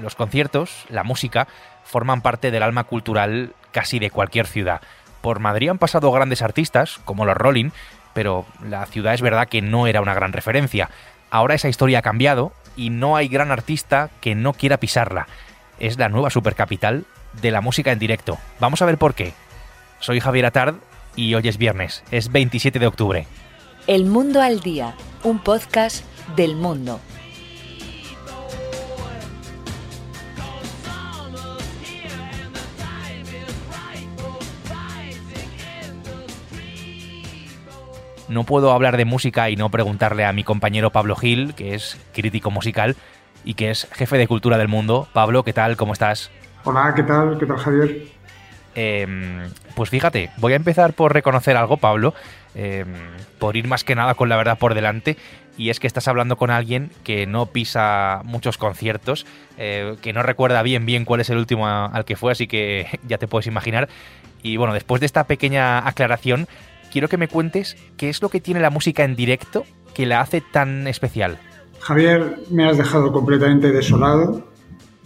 Los conciertos, la música, forman parte del alma cultural casi de cualquier ciudad. Por Madrid han pasado grandes artistas, como los Rolling, pero la ciudad es verdad que no era una gran referencia. Ahora esa historia ha cambiado y no hay gran artista que no quiera pisarla. Es la nueva supercapital de la música en directo. Vamos a ver por qué. Soy Javier Atard y hoy es viernes, es 27 de octubre. El Mundo al Día, un podcast del mundo. no puedo hablar de música y no preguntarle a mi compañero Pablo Gil, que es crítico musical y que es jefe de cultura del mundo. Pablo, ¿qué tal? ¿Cómo estás? Hola, ¿qué tal? ¿Qué tal, Javier? Em, pues fíjate, voy a empezar por reconocer algo, Pablo, em, por ir más que nada con la verdad por delante, y es que estás hablando con alguien que no pisa muchos conciertos, eh, que no recuerda bien bien cuál es el último al que fue, así que ya te puedes imaginar. Y bueno, después de esta pequeña aclaración, quiero que me cuentes qué es lo que tiene la música en directo que la hace tan especial. Javier, me has dejado completamente desolado.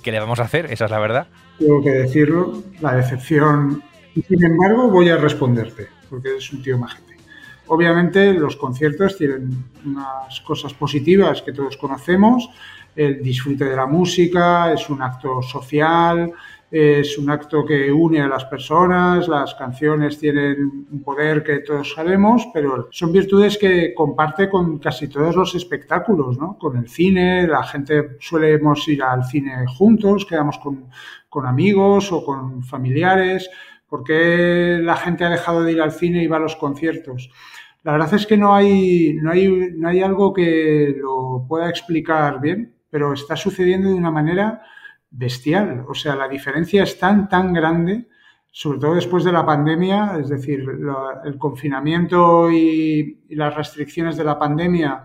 ¿Qué le vamos a hacer? Esa es la verdad. Tengo que decirlo, la decepción. Sin embargo, voy a responderte, porque eres un tío majete. Obviamente, los conciertos tienen unas cosas positivas que todos conocemos. El disfrute de la música, es un acto social, es un acto que une a las personas, las canciones tienen un poder que todos sabemos, pero son virtudes que comparte con casi todos los espectáculos, ¿no? Con el cine, la gente suelemos ir al cine juntos, quedamos con, con amigos o con familiares. ¿Por qué la gente ha dejado de ir al cine y va a los conciertos? La verdad es que no hay, no hay, no hay algo que lo pueda explicar bien, pero está sucediendo de una manera bestial. O sea, la diferencia es tan, tan grande, sobre todo después de la pandemia, es decir, el confinamiento y, las restricciones de la pandemia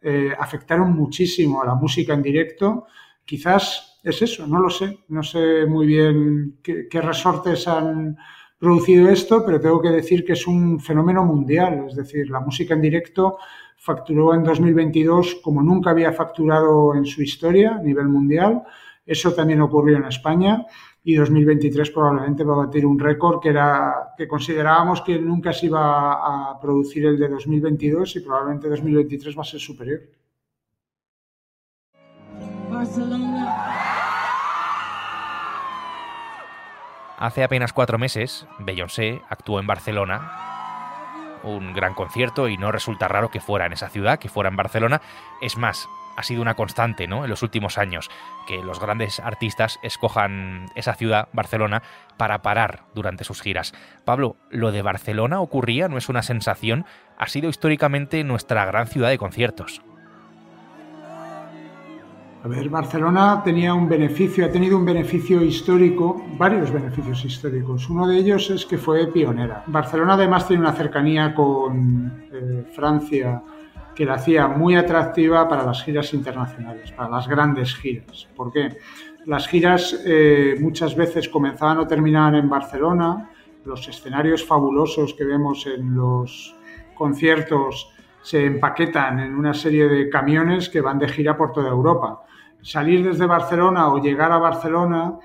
eh, afectaron muchísimo a la música en directo. Quizás es eso, no lo sé. No sé muy bien qué, qué resortes han producido esto, pero tengo que decir que es un fenómeno mundial. Es decir, la música en directo facturó en 2022 como nunca había facturado en su historia a nivel mundial eso también ocurrió en España y 2023 probablemente va a batir un récord que era que considerábamos que nunca se iba a producir el de 2022 y probablemente 2023 va a ser superior. Hace apenas cuatro meses, Beyoncé actuó en Barcelona un gran concierto y no resulta raro que fuera en esa ciudad, que fuera en Barcelona. Es más, ha sido una constante ¿no? en los últimos años, que los grandes artistas escojan esa ciudad, Barcelona, para parar durante sus giras. Pablo, ¿lo de Barcelona ocurría? ¿No es una sensación? Ha sido históricamente nuestra gran ciudad de conciertos. A ver, Barcelona tenía un beneficio, ha tenido un beneficio histórico, varios beneficios históricos. Uno de ellos es que fue pionera. Barcelona además tiene una cercanía con eh, Francia, que la hacía muy atractiva para las giras internacionales, para las grandes giras. ¿Por qué? Las giras eh, muchas veces comenzaban o terminaban en Barcelona, los escenarios fabulosos que vemos en los conciertos se empaquetan en una serie de camiones que van de gira por toda Europa. Salir desde Barcelona o llegar a Barcelona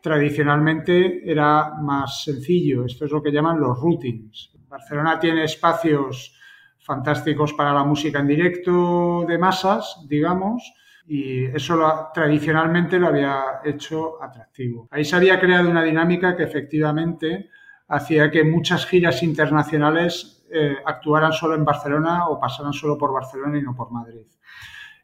tradicionalmente era más sencillo. Esto es lo que llaman los routines. Barcelona tiene espacios fantásticos para la música en directo de masas, digamos, y eso tradicionalmente lo había hecho atractivo. Ahí se había creado una dinámica que efectivamente hacía que muchas giras internacionales eh, actuaran solo en Barcelona o pasaran solo por Barcelona y no por Madrid.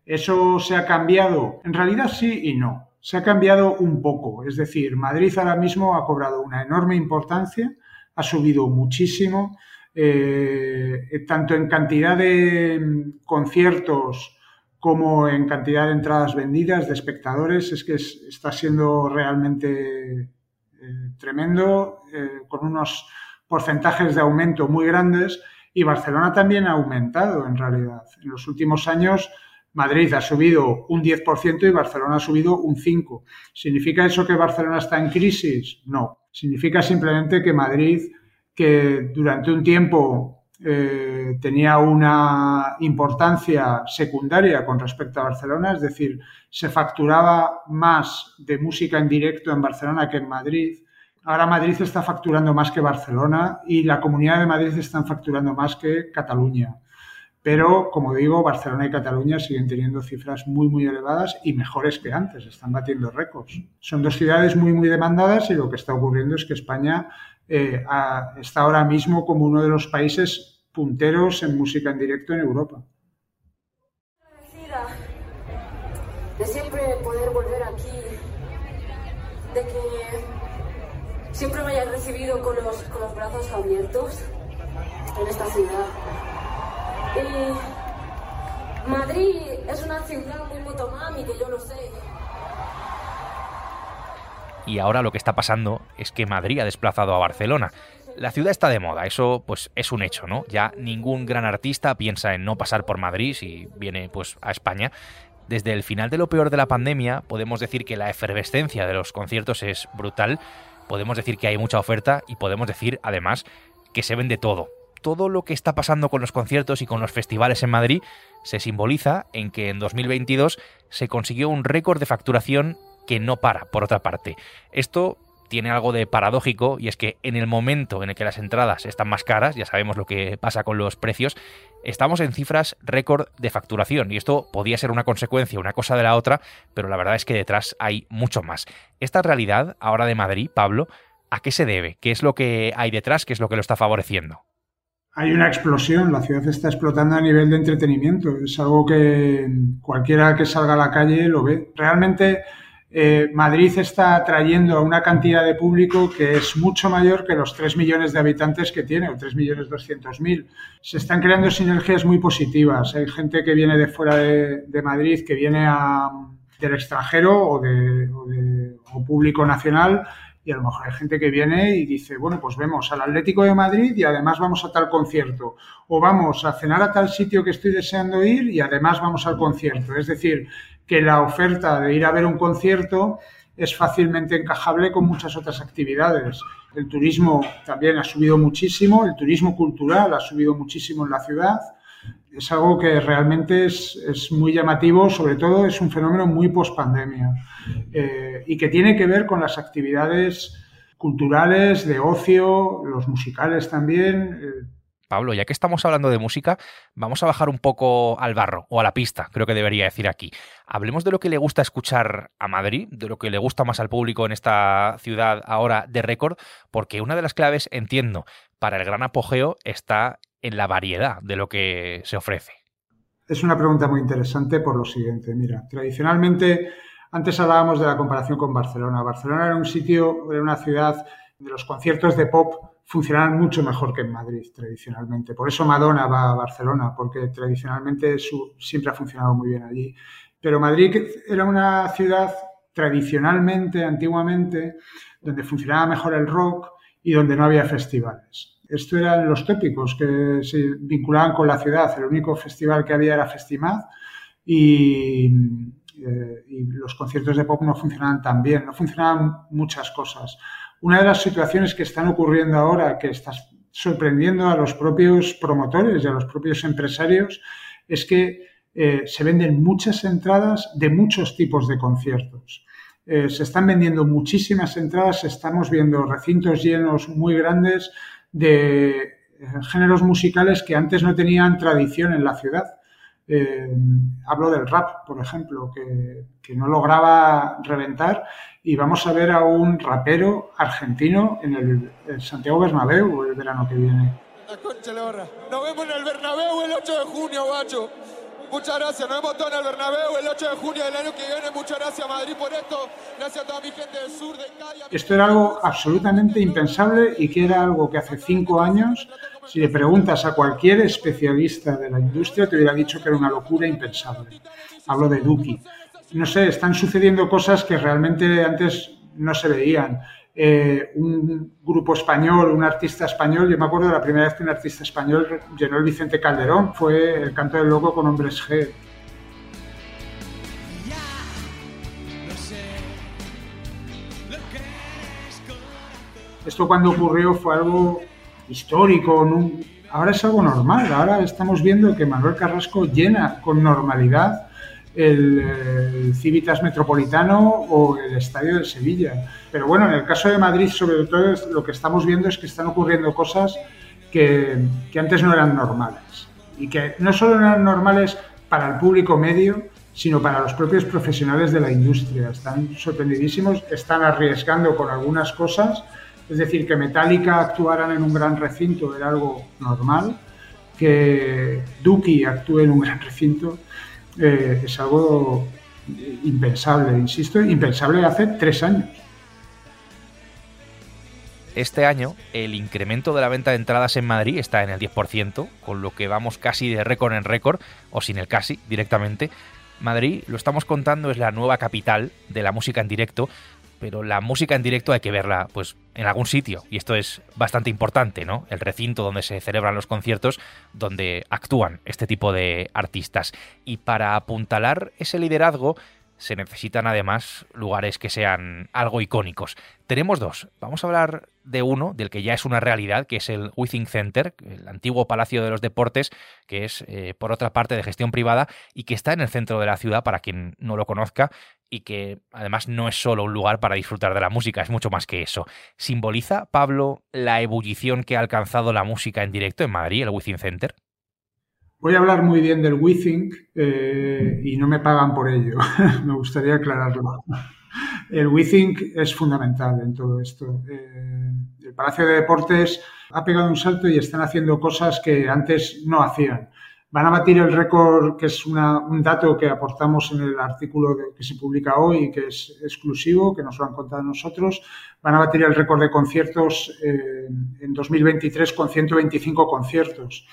¿Eso se ha cambiado? En realidad sí y no. Se ha cambiado un poco. Es decir, Madrid ahora mismo ha cobrado una enorme importancia, ha subido muchísimo eh, tanto en cantidad de mm, conciertos como en cantidad de entradas vendidas, de espectadores, es que está siendo realmente eh, tremendo, eh, con unos porcentajes de aumento muy grandes y Barcelona también ha aumentado en realidad. En los últimos años Madrid ha subido un 10% y Barcelona ha subido un 5%. ¿Significa eso que Barcelona está en crisis? No. Significa simplemente que Madrid que durante un tiempo eh, tenía una importancia secundaria con respecto a Barcelona, es decir, se facturaba más de música en directo en Barcelona que en Madrid. Ahora Madrid está facturando más que Barcelona y la Comunidad de Madrid están facturando más que Cataluña. Pero, como digo, Barcelona y Cataluña siguen teniendo cifras muy, muy elevadas y mejores que antes, están batiendo récords. Son dos ciudades muy, muy demandadas y lo que está ocurriendo es que España eh, está ahora mismo como uno de los países punteros en música en directo en Europa. De siempre poder volver aquí, de que siempre me hayas recibido con los, con los brazos abiertos en esta ciudad. Y Madrid es una ciudad muy motomami, que yo lo sé. Y ahora lo que está pasando es que Madrid ha desplazado a Barcelona. La ciudad está de moda, eso pues es un hecho, ¿no? Ya ningún gran artista piensa en no pasar por Madrid si viene pues a España. Desde el final de lo peor de la pandemia podemos decir que la efervescencia de los conciertos es brutal, podemos decir que hay mucha oferta y podemos decir además que se vende todo todo lo que está pasando con los conciertos y con los festivales en Madrid se simboliza en que en 2022 se consiguió un récord de facturación que no para, por otra parte. Esto tiene algo de paradójico y es que en el momento en el que las entradas están más caras, ya sabemos lo que pasa con los precios, estamos en cifras récord de facturación y esto podía ser una consecuencia, una cosa de la otra, pero la verdad es que detrás hay mucho más. Esta realidad ahora de Madrid, Pablo, ¿a qué se debe? ¿Qué es lo que hay detrás? ¿Qué es lo que lo está favoreciendo? hay una explosión, la ciudad está explotando a nivel de entretenimiento. Es algo que cualquiera que salga a la calle lo ve. Realmente eh, Madrid está atrayendo a una cantidad de público que es mucho mayor que los 3 millones de habitantes que tiene, o 3 millones 200 mil. Se están creando sinergias muy positivas. Hay gente que viene de fuera de, Madrid, que viene del extranjero o de, o público nacional y a lo mejor hay gente que viene y dice, bueno, pues vemos al Atlético de Madrid y además vamos a tal concierto. O vamos a cenar a tal sitio que estoy deseando ir y además vamos al concierto. Es decir, que la oferta de ir a ver un concierto es fácilmente encajable con muchas otras actividades. El turismo también ha subido muchísimo, el turismo cultural ha subido muchísimo en la ciudad es algo que realmente es, muy llamativo, sobre todo es un fenómeno muy post-pandemia eh, y que tiene que ver con las actividades culturales, de ocio, los musicales también. Eh. Pablo, ya que estamos hablando de música, vamos a bajar un poco al barro o a la pista, creo que debería decir aquí. Hablemos de lo que le gusta escuchar a Madrid, de lo que le gusta más al público en esta ciudad ahora de récord, porque una de las claves, entiendo, para el gran apogeo está en la variedad de lo que se ofrece? Es una pregunta muy interesante por lo siguiente. Mira, tradicionalmente, antes hablábamos de la comparación con Barcelona. Barcelona era un sitio, era una ciudad de los conciertos de pop funcionaban mucho mejor que en Madrid tradicionalmente. Por eso Madonna va a Barcelona, porque tradicionalmente su, siempre ha funcionado muy bien allí. Pero Madrid era una ciudad tradicionalmente, antiguamente, donde funcionaba mejor el rock y donde no había festivales. Estos eran los tópicos que se vinculaban con la ciudad. El único festival que había era Festimad y, eh, y los conciertos de pop no funcionaban tan bien, no funcionaban muchas cosas. Una de las situaciones que están ocurriendo ahora, que está sorprendiendo a los propios promotores y a los propios empresarios, es que eh, se venden muchas entradas de muchos tipos de conciertos. Eh, se están vendiendo muchísimas entradas, estamos viendo recintos llenos muy grandes de eh, géneros musicales que antes no tenían tradición en la ciudad. Eh, hablo del rap, por ejemplo, que, no lograba reventar y vamos a ver a un rapero argentino en el, Santiago Bernabéu el verano que viene. Nos vemos en el Bernabéu el 8 de junio, guacho. Muchas gracias, nos vemos todos en el Bernabéu el 8 de junio del año que viene. Muchas gracias Madrid por esto. Gracias a toda mi gente del sur, de Cali. Esto era algo absolutamente impensable y que era algo que hace cinco años, si le preguntas a cualquier especialista de la industria, te hubiera dicho que era una locura impensable. Hablo de Duki. No sé, están sucediendo cosas que realmente antes no se veían. Eh, un grupo español, un artista español. Yo me acuerdo de la primera vez que un artista español llenó el Vicente Calderón, fue el canto del loco con hombres G. Esto cuando ocurrió fue algo histórico. Ahora es algo normal. Ahora estamos viendo que Manuel Carrasco llena con normalidad el, Civitas Metropolitano o el Estadio de Sevilla. Pero bueno, en el caso de Madrid, sobre todo, lo que estamos viendo es que están ocurriendo cosas que, que antes no eran normales. Y que no solo eran normales para el público medio, sino para los propios profesionales de la industria. Están sorprendidísimos, están arriesgando con algunas cosas. Es decir, que Metallica actuaran en un gran recinto era algo normal, que Duki actúe en un gran recinto eh, es algo impensable, insisto, impensable hace tres años. Este año el incremento de la venta de entradas en Madrid está en el 10%, con lo que vamos casi de récord en récord, o sin el casi directamente. Madrid, lo estamos contando, es la nueva capital de la música en directo pero la música en directo hay que verla pues en algún sitio y esto es bastante importante, ¿no? El recinto donde se celebran los conciertos, donde actúan este tipo de artistas. Y para apuntalar ese liderazgo se necesitan además lugares que sean algo icónicos. Tenemos dos. Vamos a hablar de uno, del que ya es una realidad, que es el Withing Center, el antiguo Palacio de los Deportes, que es eh, por otra parte de gestión privada y que está en el centro de la ciudad, para quien no lo conozca, y que además no es solo un lugar para disfrutar de la música, es mucho más que eso. ¿Simboliza, Pablo, la ebullición que ha alcanzado la música en directo en Madrid, el Withing Center? Voy a hablar muy bien del WeThink eh, y no me pagan por ello. me gustaría aclararlo. El WeThink es fundamental en todo esto. Eh, el Palacio de Deportes ha pegado un salto y están haciendo cosas que antes no hacían. Van a batir el récord, que es un dato que aportamos en el artículo que se publica hoy y que es exclusivo, que nos lo han contado nosotros. Van a batir el récord de conciertos eh, en 2023 con 125 conciertos.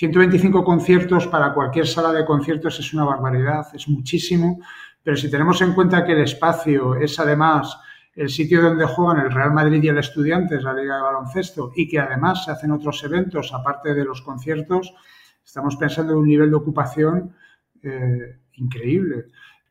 125 conciertos para cualquier sala de conciertos es una barbaridad, es muchísimo, pero si tenemos en cuenta que el espacio es además el sitio donde juegan el Real Madrid y el Estudiantes, la Liga de Baloncesto, y que además se hacen otros eventos aparte de los conciertos, estamos pensando en un nivel de ocupación eh, increíble.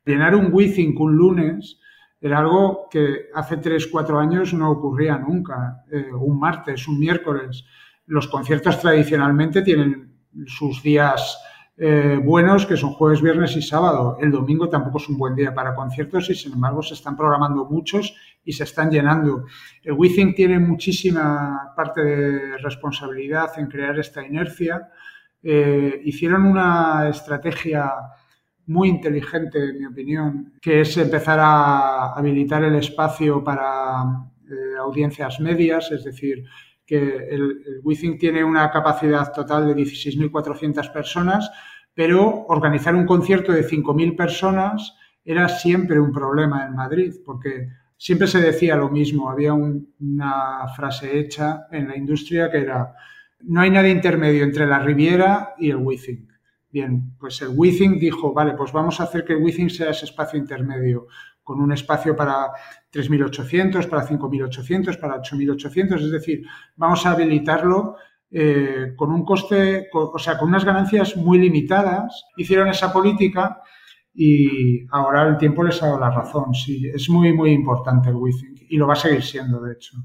Llenar un WeThink un lunes era algo que hace 3, 4 años no ocurría nunca. Eh, un martes, un miércoles. Los conciertos tradicionalmente tienen sus días eh, buenos, que son jueves, viernes y sábado. El domingo tampoco es un buen día para conciertos y, sin embargo, se están programando muchos y se están llenando. El WeThink tiene muchísima parte de responsabilidad en crear esta inercia. Eh, hicieron una estrategia muy inteligente, en mi opinión, que es empezar a habilitar el espacio para eh, audiencias medias, es decir, que el, el tiene una capacidad total de 16.400 personas, pero organizar un concierto de 5.000 personas era siempre un problema en Madrid, porque siempre se decía lo mismo. Había una frase hecha en la industria que era, no hay nada intermedio entre la Riviera y el WeThink. Bien, pues el WeThink dijo, vale, pues vamos a hacer que el WeThink sea ese espacio intermedio con un espacio para 3.800, para 5.800, para 8.800, es decir, vamos a habilitarlo eh, con un coste, o sea, con unas ganancias muy limitadas. Hicieron esa política y ahora el tiempo les ha dado la razón. Sí, es muy, muy importante el WeThink y lo va a seguir siendo, de hecho.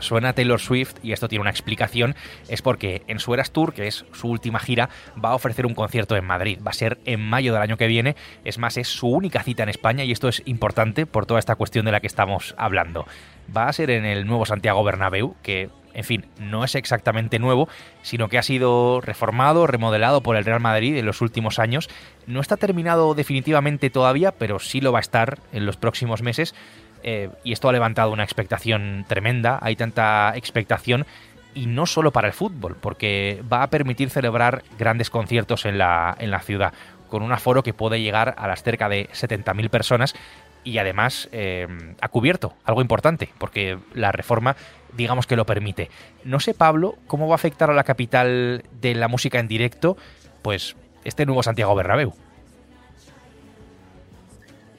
Suena Taylor Swift y esto tiene una explicación, es porque en su Eras Tour, que es su última gira, va a ofrecer un concierto en Madrid. Va a ser en mayo del año que viene. Es más, es su única cita en España y esto es importante por toda esta cuestión de la que estamos hablando. Va a ser en el nuevo Santiago Bernabéu, que en fin, no es exactamente nuevo, sino que ha sido reformado, remodelado por el Real Madrid en los últimos años. No está terminado definitivamente todavía, pero sí lo va a estar en los próximos meses. Eh, y esto ha levantado una expectación tremenda, hay tanta expectación y no solo para el fútbol, porque va a permitir celebrar grandes conciertos en la, en la ciudad, con un aforo que puede llegar a las cerca de 70.000 personas y además eh, ha cubierto algo importante, porque la reforma digamos que lo permite. No sé, Pablo, cómo va a afectar a la capital de la música en directo, pues este nuevo Santiago Bernabéu.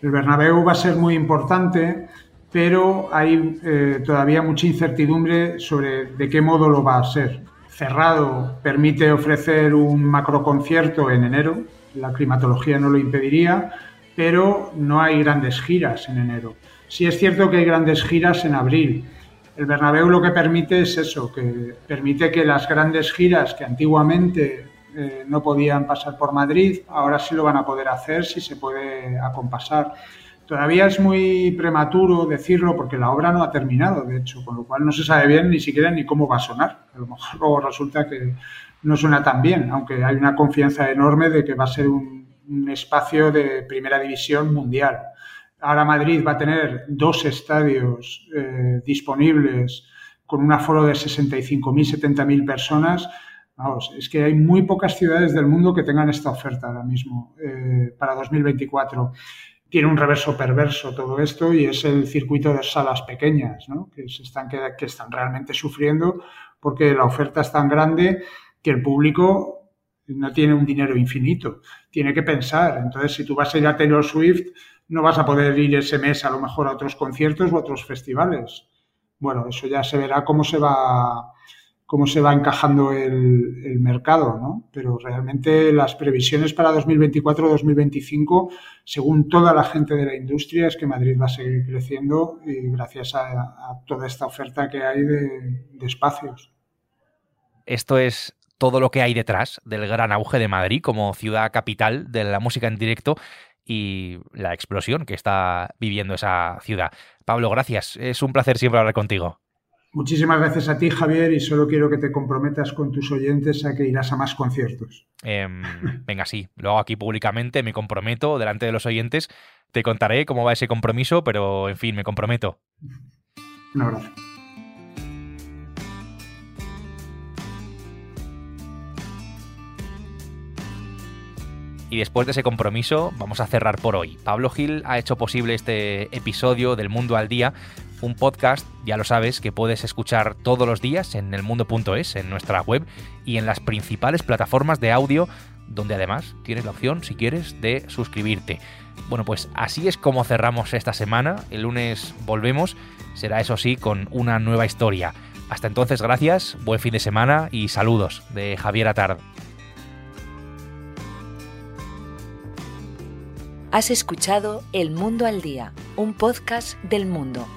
El Bernabéu va a ser muy importante pero hay eh, todavía mucha incertidumbre sobre de qué modo lo va a ser. Cerrado permite ofrecer un macroconcierto en enero, la climatología no lo impediría, pero no hay grandes giras en enero. Sí es cierto que hay grandes giras en abril. El Bernabéu lo que permite es eso, que permite que las grandes giras que antiguamente eh, no podían pasar por Madrid, ahora sí lo van a poder hacer si se puede acompasar. Todavía es muy prematuro decirlo porque la obra no ha terminado, de hecho, con lo cual no se sabe bien ni siquiera ni cómo va a sonar. A lo mejor luego resulta que no suena tan bien, aunque hay una confianza enorme de que va a ser un, espacio de primera división mundial. Ahora Madrid va a tener dos estadios eh, disponibles con un aforo de 65.000, 70.000 personas Es que hay muy pocas ciudades del mundo que tengan esta oferta ahora mismo eh, para 2024. Tiene un reverso perverso todo esto y es el circuito de salas pequeñas, ¿no? que, están, que, están realmente sufriendo porque la oferta es tan grande que el público no tiene un dinero infinito, tiene que pensar. Entonces, si tú vas a ir a Taylor Swift, no vas a poder ir ese mes a lo mejor a otros conciertos o a otros festivales. Bueno, eso ya se verá cómo se va cómo se va encajando el, mercado, ¿no? Pero realmente las previsiones para 2024-2025, según toda la gente de la industria, es que Madrid va a seguir creciendo y gracias a, toda esta oferta que hay de, de espacios. Esto es todo lo que hay detrás del gran auge de Madrid como ciudad capital de la música en directo y la explosión que está viviendo esa ciudad. Pablo, gracias. Es un placer siempre hablar contigo. Muchísimas gracias a ti, Javier, y solo quiero que te comprometas con tus oyentes a que irás a más conciertos. Em, venga, sí, lo hago aquí públicamente, me comprometo delante de los oyentes. Te contaré cómo va ese compromiso, pero en fin, me comprometo. Un abrazo. Y después de ese compromiso, vamos a cerrar por hoy. Pablo Gil ha hecho posible este episodio del Mundo al Día un podcast, ya lo sabes, que puedes escuchar todos los días en elmundo.es, en nuestra web y en las principales plataformas de audio, donde además tienes la opción, si quieres, de suscribirte. Bueno, pues así es como cerramos esta semana. El lunes volvemos, será eso sí, con una nueva historia. Hasta entonces, gracias, buen fin de semana y saludos de Javier Atard. Has escuchado El Mundo al Día, un podcast del mundo